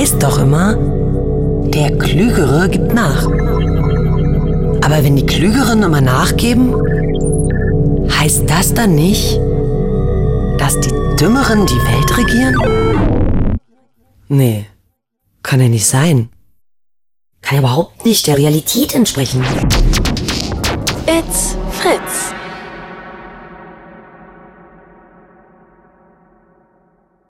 heißt doch immer, der Klügere gibt nach. Aber wenn die Klügeren immer nachgeben, heißt das dann nicht, dass die Dümmeren die Welt regieren? Nee, kann ja nicht sein. Kann überhaupt nicht der Realität entsprechen. It's Fritz.